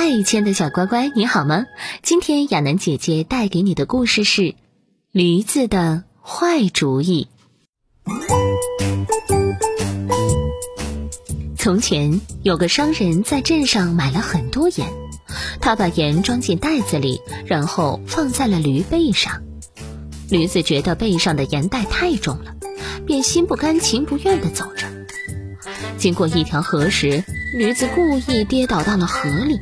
嗨，亲爱的小乖乖，你好吗？今天亚楠姐姐带给你的故事是《驴子的坏主意》。从前有个商人，在镇上买了很多盐，他把盐装进袋子里，然后放在了驴背上。驴子觉得背上的盐袋太重了，便心不甘情不愿地走着。经过一条河时，驴子故意跌倒到了河里，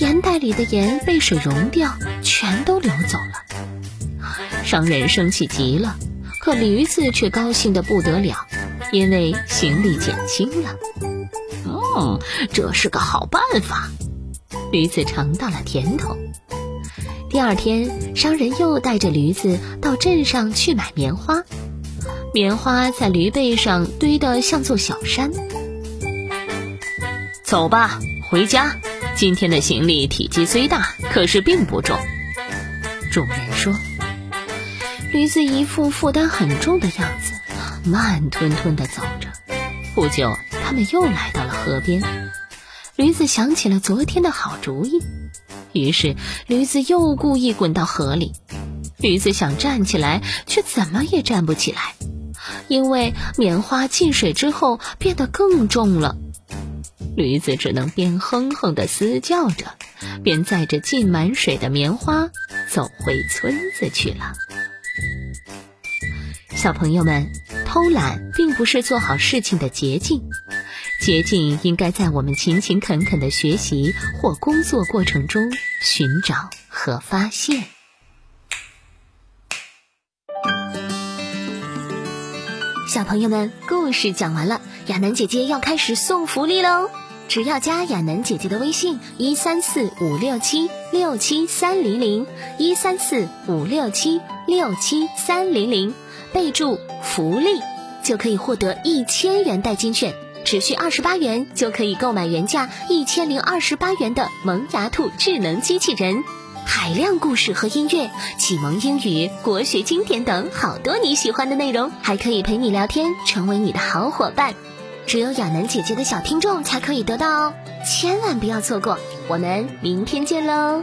盐袋里的盐被水溶掉，全都流走了。商人生气极了，可驴子却高兴得不得了，因为行李减轻了。嗯，这是个好办法。驴子尝到了甜头。第二天，商人又带着驴子到镇上去买棉花。棉花在驴背上堆得像座小山。走吧，回家。今天的行李体积虽大，可是并不重。主人说。驴子一副负担很重的样子，慢吞吞地走着。不久。他们又来到了河边，驴子想起了昨天的好主意，于是驴子又故意滚到河里。驴子想站起来，却怎么也站不起来，因为棉花进水之后变得更重了。驴子只能边哼哼地嘶叫着，边载着浸满水的棉花走回村子去了。小朋友们，偷懒并不是做好事情的捷径。捷径应该在我们勤勤恳恳的学习或工作过程中寻找和发现。小朋友们，故事讲完了，亚楠姐姐要开始送福利喽！只要加亚楠姐姐的微信一三四五六七六七三零零一三四五六七六七三零零，备注“福利”，就可以获得一千元代金券。只需二十八元就可以购买原价一千零二十八元的萌芽兔智能机器人，海量故事和音乐，启蒙英语、国学经典等好多你喜欢的内容，还可以陪你聊天，成为你的好伙伴。只有亚楠姐姐的小听众才可以得到哦，千万不要错过！我们明天见喽。